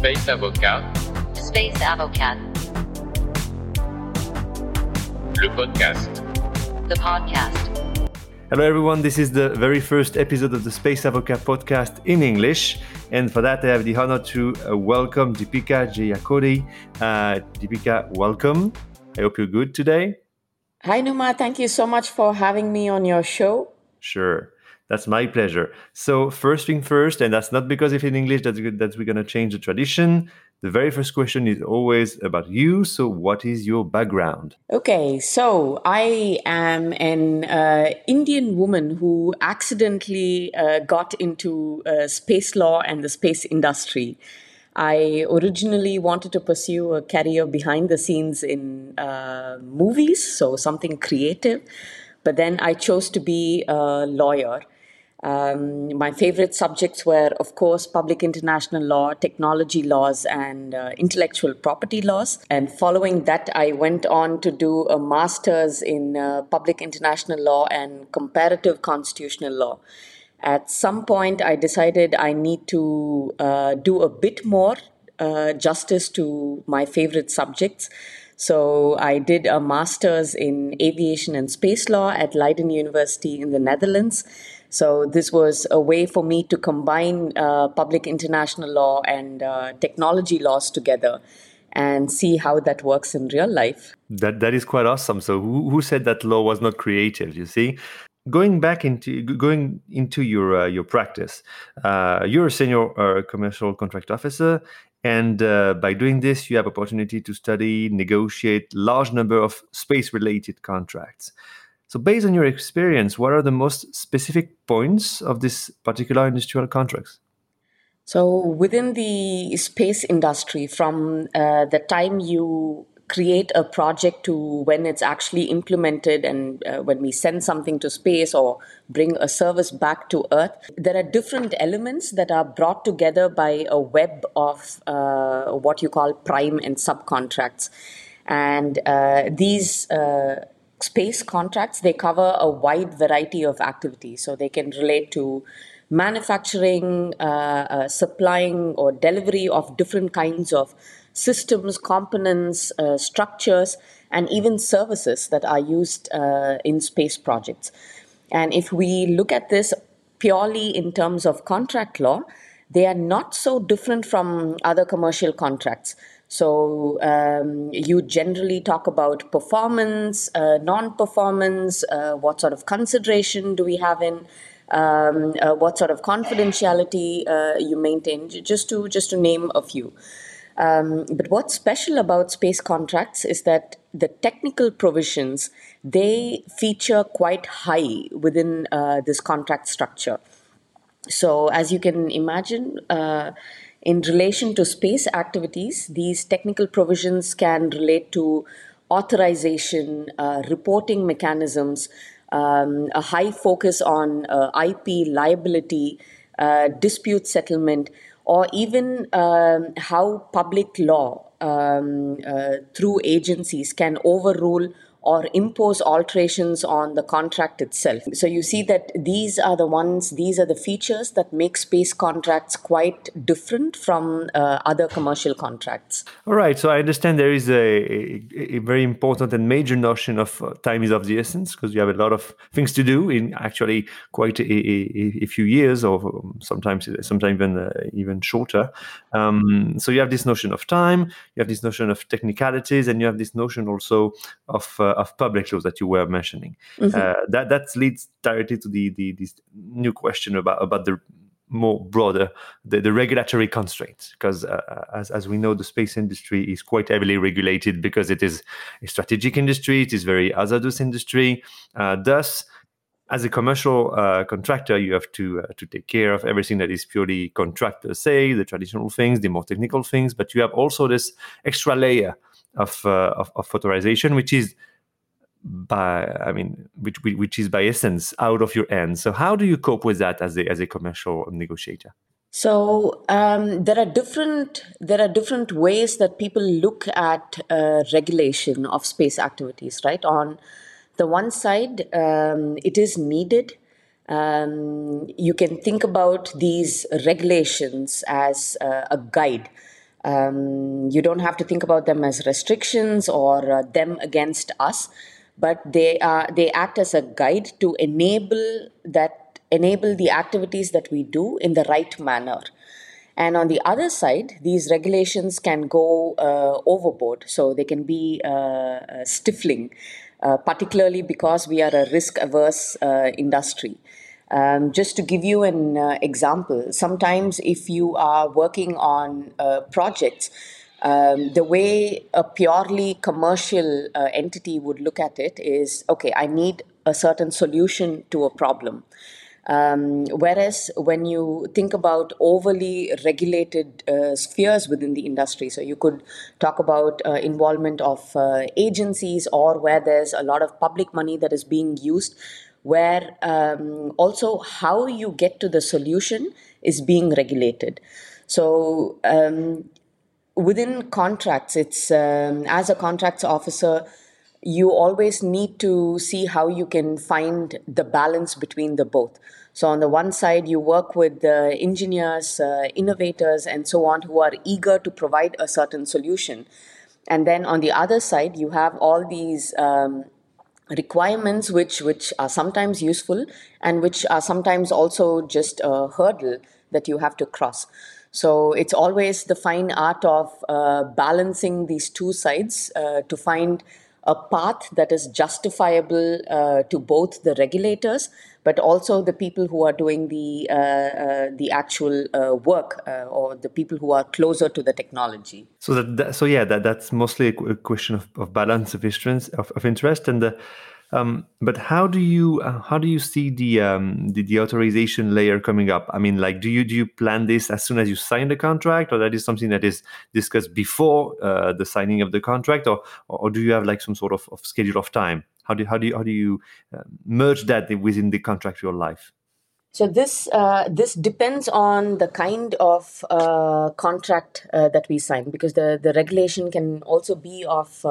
Space Avocat, Space Avocat, le podcast. the podcast. Hello, everyone. This is the very first episode of the Space Avocat podcast in English. And for that, I have the honor to uh, welcome Deepika Jeyakodi. Uh, Deepika, welcome. I hope you're good today. Hi, Numa. Thank you so much for having me on your show. Sure. That's my pleasure. So, first thing first, and that's not because if in English that, that we're going to change the tradition. The very first question is always about you. So, what is your background? Okay, so I am an uh, Indian woman who accidentally uh, got into uh, space law and the space industry. I originally wanted to pursue a career behind the scenes in uh, movies, so something creative, but then I chose to be a lawyer. Um, my favorite subjects were, of course, public international law, technology laws, and uh, intellectual property laws. And following that, I went on to do a master's in uh, public international law and comparative constitutional law. At some point, I decided I need to uh, do a bit more uh, justice to my favorite subjects. So I did a master's in aviation and space law at Leiden University in the Netherlands. So this was a way for me to combine uh, public international law and uh, technology laws together and see how that works in real life. That that is quite awesome. So, who, who said that law was not creative? You see, going back into going into your uh, your practice, uh, you're a senior uh, commercial contract officer, and uh, by doing this, you have opportunity to study, negotiate large number of space related contracts. So, based on your experience, what are the most specific points of this particular industrial contracts? So, within the space industry, from uh, the time you create a project to when it's actually implemented and uh, when we send something to space or bring a service back to Earth, there are different elements that are brought together by a web of uh, what you call prime and subcontracts. And uh, these uh, space contracts they cover a wide variety of activities. So they can relate to manufacturing uh, uh, supplying or delivery of different kinds of systems components uh, structures and even services that are used uh, in space projects. And if we look at this purely in terms of contract law they are not so different from other commercial contracts so um, you generally talk about performance, uh, non-performance, uh, what sort of consideration do we have in, um, uh, what sort of confidentiality uh, you maintain, just to just to name a few. Um, but what's special about space contracts is that the technical provisions they feature quite high within uh, this contract structure. So as you can imagine. In relation to space activities, these technical provisions can relate to authorization, uh, reporting mechanisms, um, a high focus on uh, IP liability, uh, dispute settlement, or even um, how public law um, uh, through agencies can overrule or impose alterations on the contract itself. So you see that these are the ones, these are the features that make space contracts quite different from uh, other commercial contracts. All right. So I understand there is a, a, very important and major notion of uh, time is of the essence because you have a lot of things to do in actually quite a, a, few years or sometimes sometimes even uh, even shorter. Um, so you have this notion of time, you have this notion of technicalities, and you have this notion also of uh, of public laws that you were mentioning. Uh, that that leads directly to the, the this new question about about the more broader the, the regulatory constraints because uh, as, as we know the space industry is quite heavily regulated because it is a strategic industry it is very hazardous industry uh, thus as a commercial uh, contractor you have to uh, to take care of everything that is purely contract per se the traditional things the more technical things but you have also this extra layer of uh, of, of authorization which is by i mean which which is by essence out of your hands so how do you cope with that as a as a commercial negotiator So um, there are different there are different ways that people look at uh, regulation of space activities. Right on the one side, um, it is needed. Um, you can think about these regulations as uh, a guide Um, you don't have to think about them as restrictions or uh, them against us, but they are they act as a guide to enable that enable the activities that we do in the right manner. And on the other side, these regulations can go uh, overboard, so they can be uh, uh stifling, uh, particularly because we are a risk averse uh, industry. Um, just to give you an uh, example, sometimes if you are working on projects, um, the way a purely commercial uh, entity would look at it is okay, I need a certain solution to a problem. Um, whereas when you think about overly regulated uh, spheres within the industry, so you could talk about uh, involvement of uh, agencies or where there's a lot of public money that is being used where um, also how you get to the solution is being regulated. So um, within contracts, it's um, as a contracts officer, you always need to see how you can find the balance between the both. So on the one side, you work with the engineers, uh, innovators, and so on who are eager to provide a certain solution. And then on the other side, you have all these um, requirements which which are sometimes useful and which are sometimes also just a hurdle that you have to cross so it's always the fine art of uh, balancing these two sides uh, to find a path that is justifiable uh, to both the regulators but also the people who are doing the uh, uh, the actual uh, work or the people who are closer to the technology. So that, that so yeah that that's mostly a, question of, of balance of interest of, of interest. And the um, but how do you uh, how do you see the, um, the, the authorization layer coming up? I mean, like, do you do you plan this as soon as you sign the contract, or that is something that is discussed before uh, the signing of the contract, or or do you have like some sort of, of schedule of time? How do how do you, how do you uh, merge that within the contractual life? So this uh, this depends on the kind of uh, contract uh, that we sign because the the regulation can also be of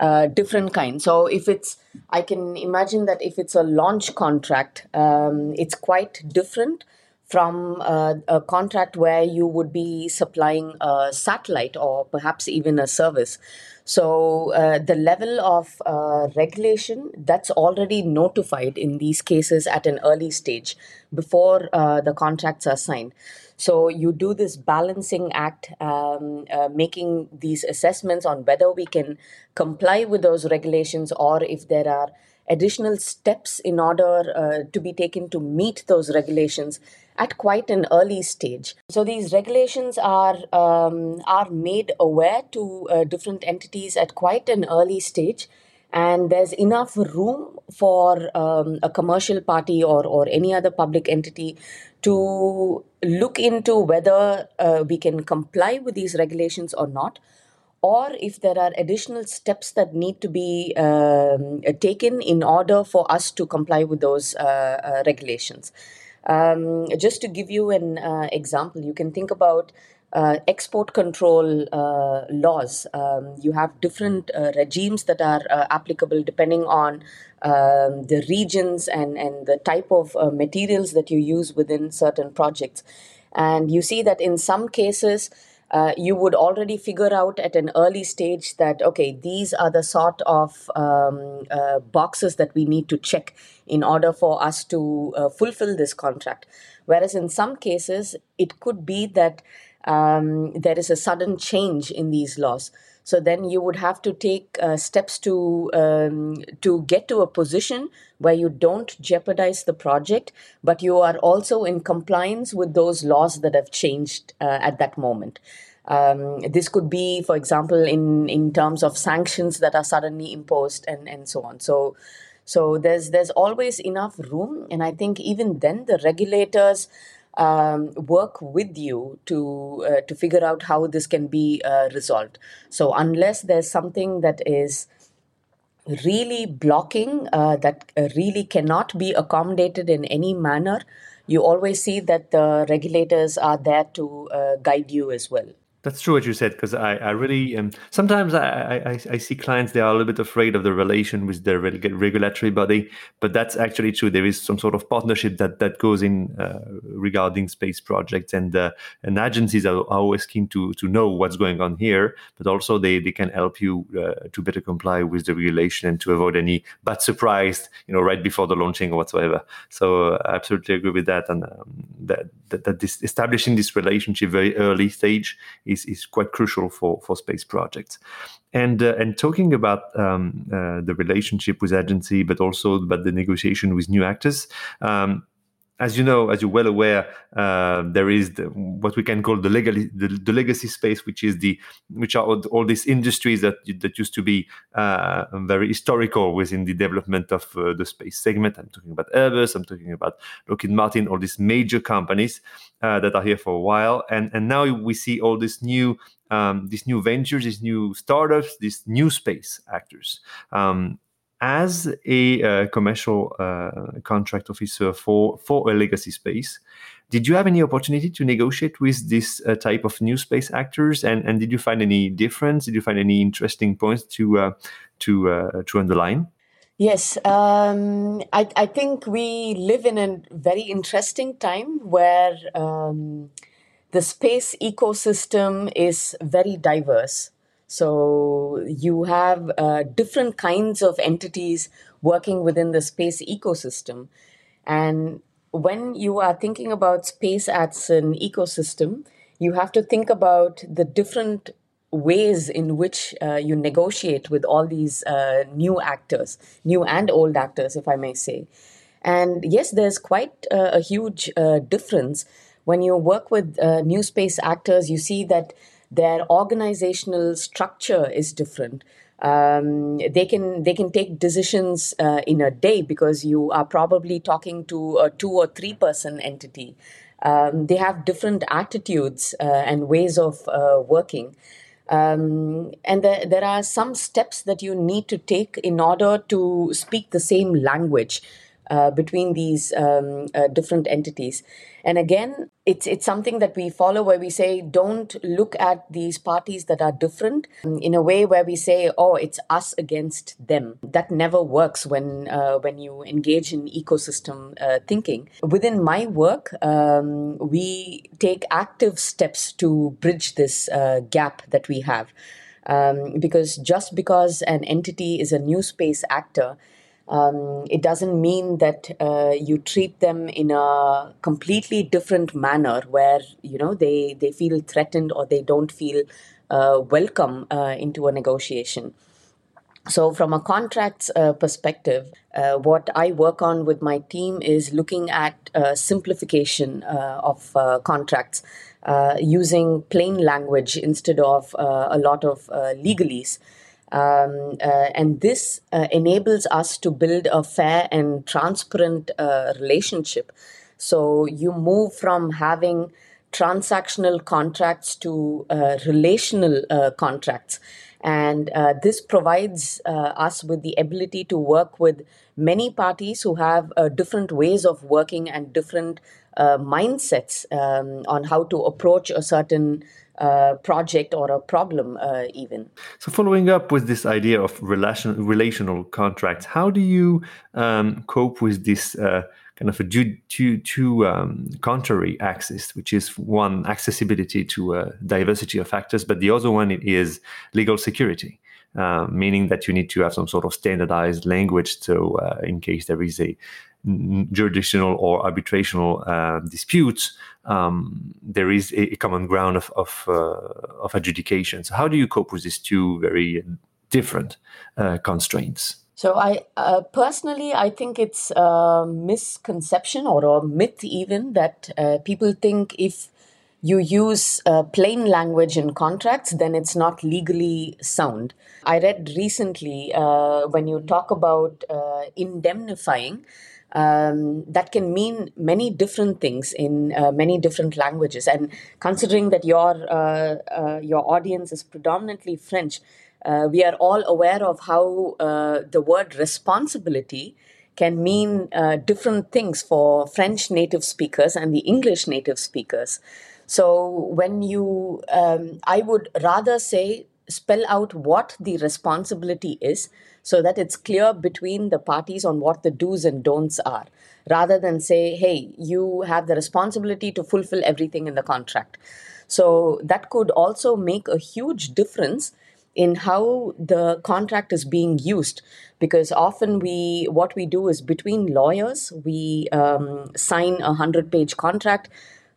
uh, different kinds. So if it's, I can imagine that if it's a launch contract, um, it's quite different from a contract where you would be supplying a satellite or perhaps even a service. So uh, the level of uh, regulation that's already notified in these cases at an early stage before uh, the contracts are signed. So you do this balancing act, um, uh, making these assessments on whether we can comply with those regulations or if there are additional steps in order uh, to be taken to meet those regulations at quite an early stage. So these regulations are um, are made aware to uh, different entities at quite an early stage and there's enough room for um, a commercial party or, or any other public entity to look into whether uh, we can comply with these regulations or not or if there are additional steps that need to be um, taken in order for us to comply with those uh, uh, regulations. Um, just to give you an uh, example, you can think about uh, export control uh, laws. Um, you have different uh, regimes that are applicable depending on um, the regions and, and the type of materials that you use within certain projects. And you see that in some cases, uh, you would already figure out at an early stage that, okay, these are the sort of um, boxes that we need to check in order for us to fulfill this contract. Whereas in some cases, it could be that um, there is a sudden change in these laws. So then you would have to take uh, steps to um, to get to a position where you don't jeopardize the project, but you are also in compliance with those laws that have changed uh, at that moment. Um, this could be, for example, in in terms of sanctions that are suddenly imposed and and so on. So. So there's there's always enough room, and I think even then the regulators um, work with you to uh, to figure out how this can be uh, resolved. So unless there's something that is really blocking uh, that really cannot be accommodated in any manner, you always see that the regulators are there to uh, guide you as well. That's true what you said because I, I really um, sometimes I, I, I see clients they are a little bit afraid of the relation with their regulatory body, but that's actually true. There is some sort of partnership that that goes in uh, regarding space projects, and uh, and agencies are, always keen to to know what's going on here, but also they they can help you uh, to better comply with the regulation and to avoid any bad surprise, you know, right before the launching or whatsoever. So I absolutely agree with that, and um, that, that that this establishing this relationship very early stage is, is quite crucial for, for space projects. And uh, and talking about um, uh, the relationship with agency, but also about the negotiation with new actors. Um, as you know, as you're well aware, uh, there is the, what we can call the, legacy, the, the, legacy space, which is the which are all, all these industries that that used to be uh, very historical within the development of uh, the space segment. I'm talking about Airbus, I'm talking about Lockheed Martin, all these major companies uh, that are here for a while, and and now we see all these new um, these new ventures, these new startups, these new space actors. Um, as a uh, commercial uh, contract officer for for a legacy space did you have any opportunity to negotiate with this uh, type of new space actors? And, and did you find any difference? Did you find any interesting points to uh, to uh, to underline? Yes, um, I, I think we live in a very interesting time where um, the space ecosystem is very diverse. So you have uh, different kinds of entities working within the space ecosystem. And when you are thinking about space as an ecosystem, you have to think about the different ways in which uh, you negotiate with all these uh, new actors, new and old actors, if I may say. And yes, there's quite uh, a huge uh, difference. When you work with uh, new space actors, you see that their organizational structure is different. Um, they can they can take decisions uh, in a day because you are probably talking to a two or three person entity. Um, they have different attitudes uh, and ways of uh, working. Um, and there, there are some steps that you need to take in order to speak the same language uh, between these um, uh, different entities. And again, it's it's something that we follow where we say don't look at these parties that are different in a way where we say oh it's us against them. That never works when uh, when you engage in ecosystem uh, thinking. Within my work, um, we take active steps to bridge this uh, gap that we have. Um, because just because an entity is a new space actor um, it doesn't mean that uh, you treat them in a completely different manner where you know they they feel threatened or they don't feel uh, welcome uh, into a negotiation. So from a contracts uh, perspective uh, what i work on with my team is looking at uh, simplification of contracts using plain language instead of a lot of legalese um, uh, and this uh, enables us to build a fair and transparent uh, relationship. So you move from having transactional contracts to uh, relational uh, contracts. And uh, this provides us with the ability to work with many parties who have different ways of working and different mindsets um, on how to approach a certain uh, project or a problem uh, even. So following up with this idea of relation, relational contracts how do you um, cope with this uh, kind of a two, two, two um, contrary axis which is one accessibility to a diversity of factors but the other one is legal security uh, meaning that you need to have some sort of standardized language so uh, in case there is a jurisdictional or arbitrational uh, um, there is a, common ground of of, uh, of adjudication. So, how do you cope with these two very different uh, constraints? So, I personally, I think it's a misconception or a myth, even that people think if you use uh, plain language in contracts, then it's not legally sound. I read recently when you talk about indemnifying um, that can mean many different things in uh, many different languages. And considering that your uh, uh, your audience is predominantly French, uh, we are all aware of how uh, the word responsibility can mean uh, different things for French native speakers and the English native speakers. So when you, um, I would rather say, spell out what the responsibility is so that it's clear between the parties on what the do's and don'ts are rather than say hey you have the responsibility to fulfill everything in the contract. So that could also make a huge difference in how the contract is being used because often we what we do is between lawyers we um, sign a 100 page contract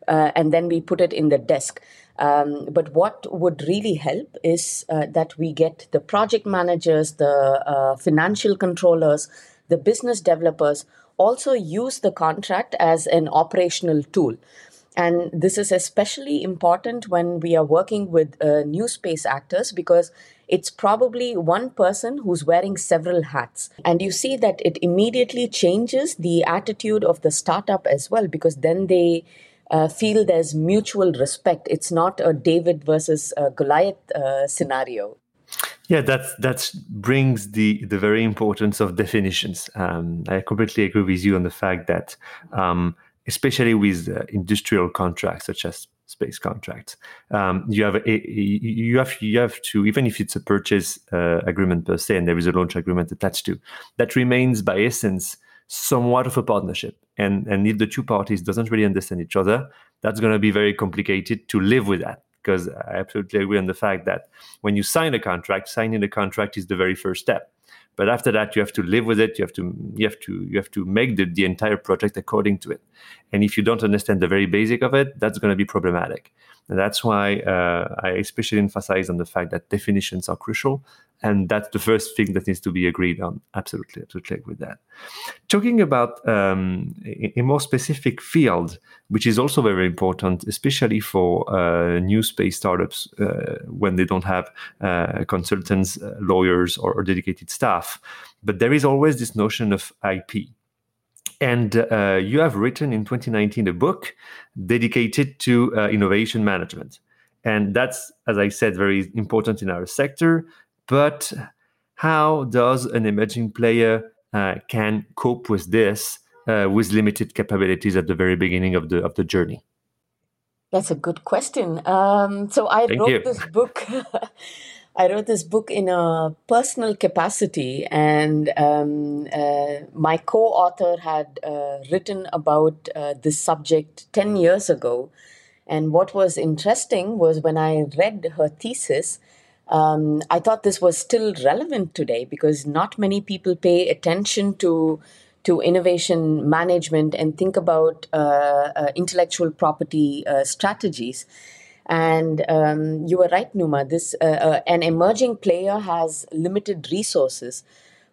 uh, and then we put it in the desk um, but what would really help is uh, that we get the project managers the uh, financial controllers the business developers also use the contract as an operational tool and this is especially important when we are working with uh, new space actors because it's probably one person who's wearing several hats. And you see that it immediately changes the attitude of the startup as well because then they uh, feel there's mutual respect. It's not a David versus uh, Goliath uh, scenario. Yeah, that's that brings the the very importance of definitions. Um, I completely agree with you on the fact that um, especially with uh, industrial contracts such as space contracts. Um, you have a, you have you have to even if it's a purchase uh, agreement per se, and there is a launch agreement attached to that remains by essence somewhat of a partnership. And and if the two parties doesn't really understand each other, that's going to be very complicated to live with that. Because I absolutely agree on the fact that when you sign a contract, signing a contract is the very first step but after that, you have to live with it. You have to you have to you have to make the, the entire project according to it. And if you don't understand the very basic of it, that's going to be problematic. And that's why uh, I especially emphasize on the fact that definitions are crucial. And that's the first thing that needs to be agreed on. Absolutely, to check with that. Talking about um, a, a, more specific field, which is also very important, especially for uh, new space startups uh, when they don't have uh, consultants, uh, lawyers, or, or dedicated staff. But there is always this notion of IP and uh, you have written in 2019 a book dedicated to uh, innovation management. And that's, as I said, very important in our sector. But how does an emerging player uh, can cope with this uh, with limited capabilities at the very beginning of the of the journey? That's a good question. Um, so I Thank wrote you. this book. I wrote this book in a personal capacity, and um, uh, my co author had uh, written about uh, this subject 10 years ago. And what was interesting was when I read her thesis, um, I thought this was still relevant today because not many people pay attention to to innovation management and think about uh, uh, intellectual property uh, strategies. And um, you were right, Numa. This uh, uh, an emerging player has limited resources,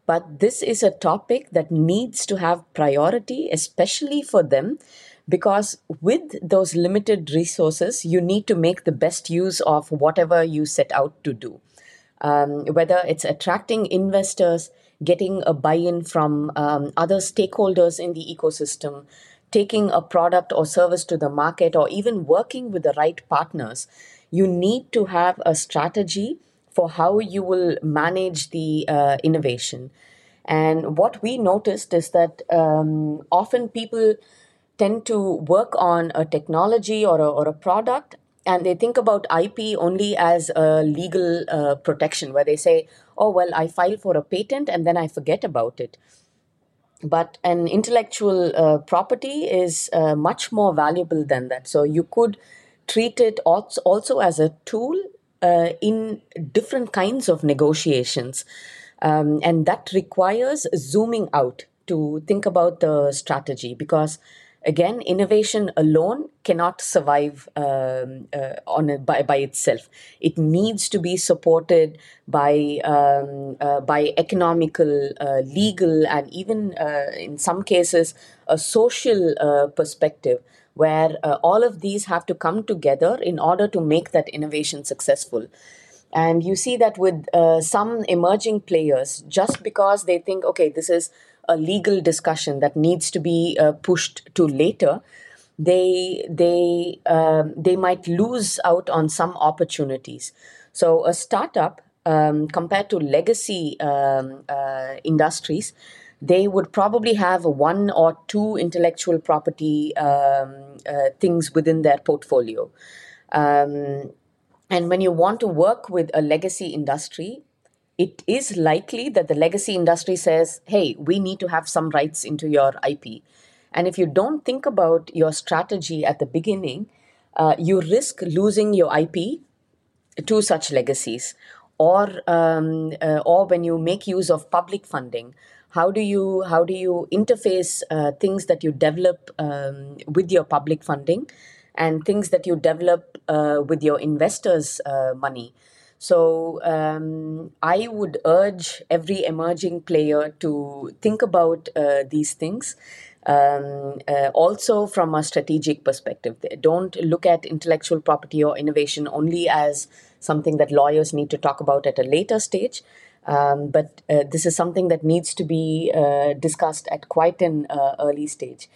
but this is a topic that needs to have priority, especially for them, because with those limited resources, you need to make the best use of whatever you set out to do. Um, whether it's attracting investors, getting a buy-in from um, other stakeholders in the ecosystem, taking a product or service to the market or even working with the right partners, you need to have a strategy for how you will manage the uh, innovation. And what we noticed is that um, often people tend to work on a technology or a, or a product and they think about IP only as a legal uh, protection, where they say, oh, well, I file for a patent and then I forget about it but an intellectual uh, property is uh, much more valuable than that. So you could treat it also as a tool uh, in different kinds of negotiations. Um, and that requires zooming out to think about the strategy because again innovation alone cannot survive um, uh, on a, by, by itself. It needs to be supported by um, uh, by economical uh, legal and even uh, in some cases a social uh, perspective where uh, all of these have to come together in order to make that innovation successful. And you see that with some emerging players just because they think okay this is a legal discussion that needs to be uh, pushed to later, they they um, they might lose out on some opportunities. So a startup um, compared to legacy um, uh, industries, they would probably have one or two intellectual property um, uh, things within their portfolio. Um, and when you want to work with a legacy industry, it is likely that the legacy industry says, hey, we need to have some rights into your IP. And if you don't think about your strategy at the beginning, uh, you risk losing your IP to such legacies. Or, um, uh, or when you make use of public funding, how do you how do you interface uh, things that you develop um, with your public funding and things that you develop uh, with your investors' uh, money? So um, I would urge every emerging player to think about uh, these things um, uh, also from a strategic perspective. Don't look at intellectual property or innovation only as something that lawyers need to talk about at a later stage. Um, but uh, this is something that needs to be uh, discussed at quite an uh, early stage.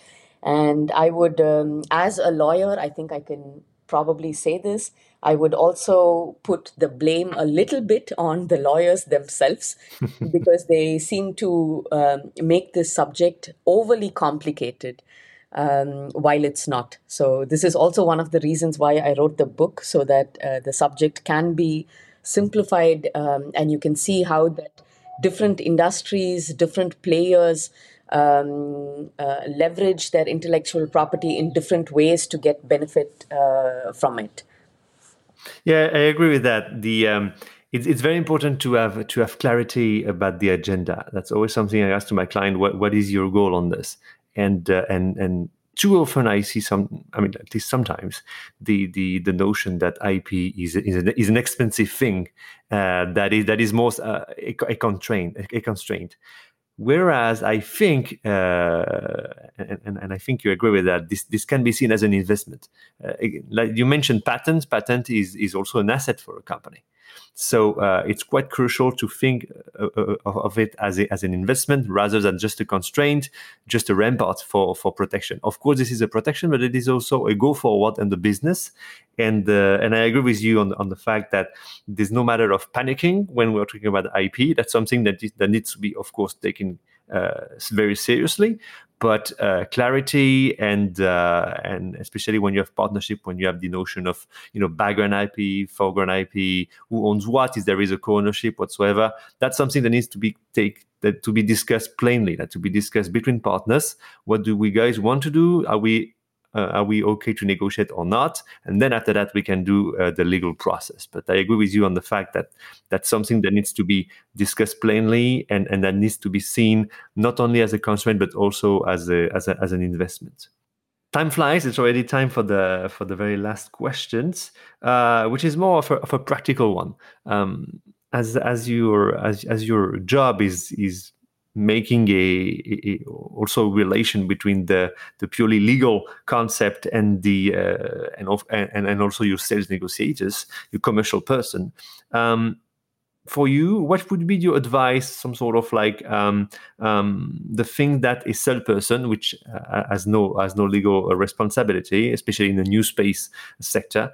And I would, um, as a lawyer, I think I can probably say this. I would also put the blame a little bit on the lawyers themselves because they seem to um, make this subject overly complicated um, while it's not. So, this is also one of the reasons why I wrote the book so that uh, the subject can be simplified um, and you can see how that different industries, different players, um, uh, leverage their intellectual property in different ways to get benefit uh, from it. Yeah, I agree with that. The um, it's, it's very important to have to have clarity about the agenda. That's always something I ask to my client. What what is your goal on this? And uh, and and too often I see some. I mean, at least sometimes the the the notion that IP is is an, is an expensive thing uh, that is that is most uh, a, a constraint a constraint. Whereas I think, uh, and, and, I think you agree with that, this, this can be seen as an investment. Uh, like you mentioned patents, patent is, is also an asset for a company. So uh, it's quite crucial to think uh, uh, of it as, a, as an investment rather than just a constraint, just a rampart for, for protection. Of course, this is a protection, but it is also a go forward in the business. And uh, and I agree with you on, on the fact that there's no matter of panicking when we're talking about IP. That's something that, that needs to be, of course, taken uh, very seriously but uh, clarity and uh, and especially when you have partnership, when you have the notion of you know background IP, foreground IP, who owns what, is there is a co-ownership whatsoever, that's something that needs to be take that to be discussed plainly, that to be discussed between partners. What do we guys want to do? Are we are we okay to negotiate or not? And then after that, we can do uh, the legal process. But I agree with you on the fact that that's something that needs to be discussed plainly and, and that needs to be seen not only as a constraint, but also as, a, as, a, as an investment. Time flies. It's already time for the for the very last questions, uh, which is more of a, of a practical one. Um, as as your as as your job is is making a, a, also relation between the the purely legal concept and the uh, and, of, and and also your sales negotiators, your commercial person. Um, for you, what would be your advice? Some sort of like um, um, the thing that a salesperson, which uh, has no has no legal responsibility, especially in the new space sector,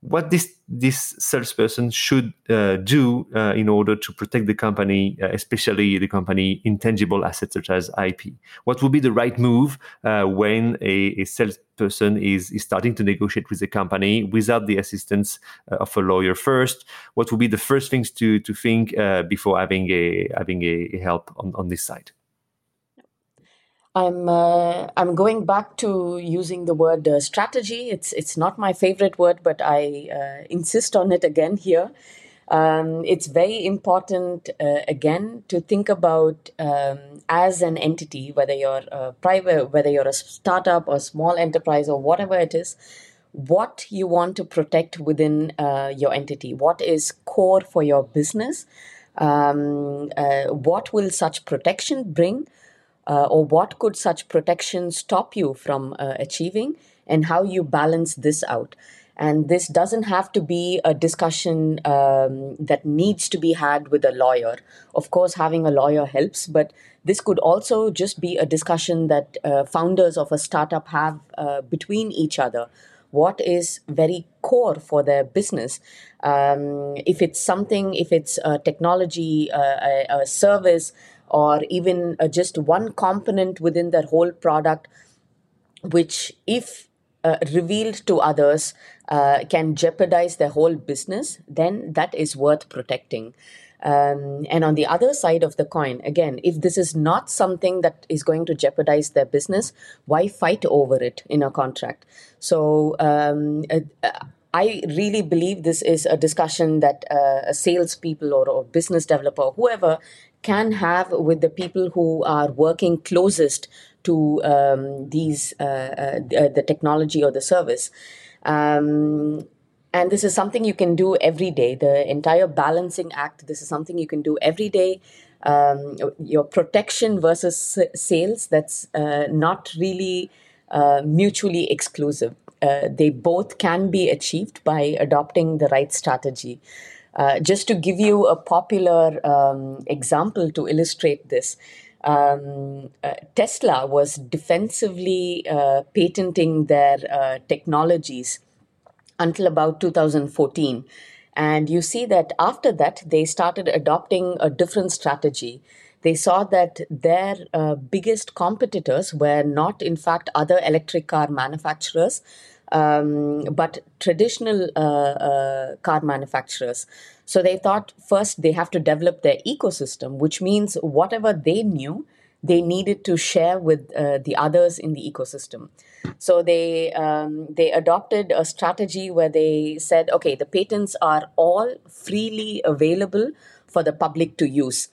what this this salesperson should uh, do uh, in order to protect the company, uh, especially the company intangible assets such as IP. What would be the right move uh, when a, a, salesperson is, is starting to negotiate with the company without the assistance uh, of a lawyer first? What would be the first things to to think uh, before having a having a, a help on, on this side? I'm uh, I'm going back to using the word uh, strategy. It's it's not my favorite word, but I uh, insist on it again here. Um, it's very important uh, again to think about um, as an entity, whether you're a private, whether you're a startup or small enterprise or whatever it is, what you want to protect within uh, your entity. What is core for your business? Um, uh, what will such protection bring? Uh, or what could such protection stop you from uh, achieving and how you balance this out. And this doesn't have to be a discussion um, that needs to be had with a lawyer. Of course having a lawyer helps but this could also just be a discussion that uh, founders of a startup have uh, between each other. What is very core for their business. Um, if it's something, if it's a technology, uh, a, a, service, or even uh, just one component within their whole product, which, if uh, revealed to others, uh, can jeopardize their whole business, then that is worth protecting. Um, and on the other side of the coin, again, if this is not something that is going to jeopardize their business, why fight over it in a contract? So um, uh, I really believe this is a discussion that uh, a salespeople or, or business developer, whoever, can have with the people who are working closest to um, these uh, uh, the technology or the service. Um, and this is something you can do every day. The entire balancing act. This is something you can do every day. Um, your protection versus sales. That's uh, not really uh, mutually exclusive. Uh, they both can be achieved by adopting the right strategy. Uh, just to give you a popular um, example to illustrate this, um, uh, Tesla was defensively uh, patenting their uh, technologies until about 2014. And you see that after that, they started adopting a different strategy. They saw that their uh, biggest competitors were not, in fact, other electric car manufacturers, um, but traditional uh, uh, car manufacturers. So they thought first they have to develop their ecosystem, which means whatever they knew, they needed to share with uh, the others in the ecosystem. So they um, they adopted a strategy where they said, okay, the patents are all freely available for the public to use,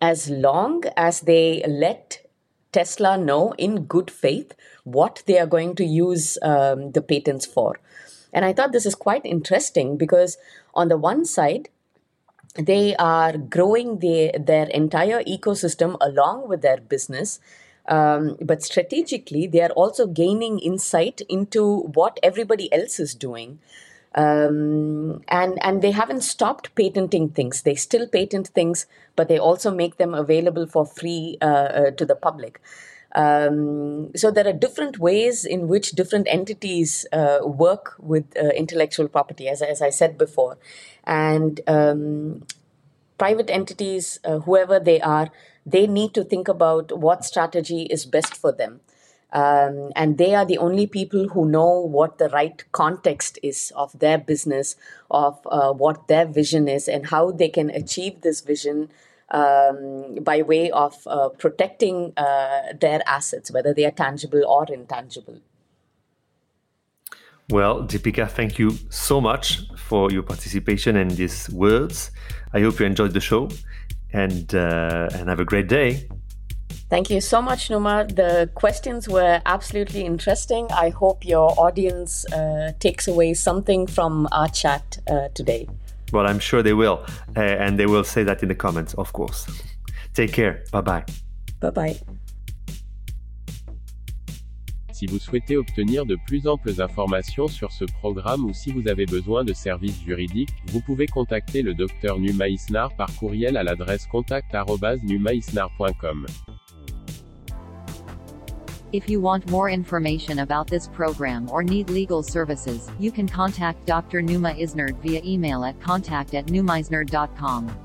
as long as they let Tesla know in good faith what they are going to use um, the patents for. And I thought this is quite interesting because on the one side, they are growing the, their entire ecosystem along with their business. Um, but strategically, they are also gaining insight into what everybody else is doing. Um, and and they haven't stopped patenting things. They still patent things, but they also make them available for free uh, uh, to the public. Um, so there are different ways in which different entities uh, work with uh, intellectual property, as, as I said before. And um, private entities, uh, whoever they are, they need to think about what strategy is best for them. Um, and they are the only people who know what the right context is of their business, of uh, what their vision is, and how they can achieve this vision um, by way of uh, protecting uh, their assets, whether they are tangible or intangible. Well, Deepika, thank you so much for your participation and these words. I hope you enjoyed the show and, uh, and have a great day. Thank you so much, Numa. The questions were absolutely interesting. I hope your audience uh, takes away something from our chat uh, today. Well, I'm sure they will. Uh, and they will say that in the comments, of course. Take care. Bye bye. Bye bye. Si vous souhaitez obtenir de plus amples informations sur ce programme ou si vous avez besoin de services juridiques, vous pouvez contacter le Dr Numa Isnar par courriel à l'adresse contact@numaisnar.com. If you want more information about this program or need legal services, you can contact Dr. Numa Isnard via email at contact at numaisnard.com.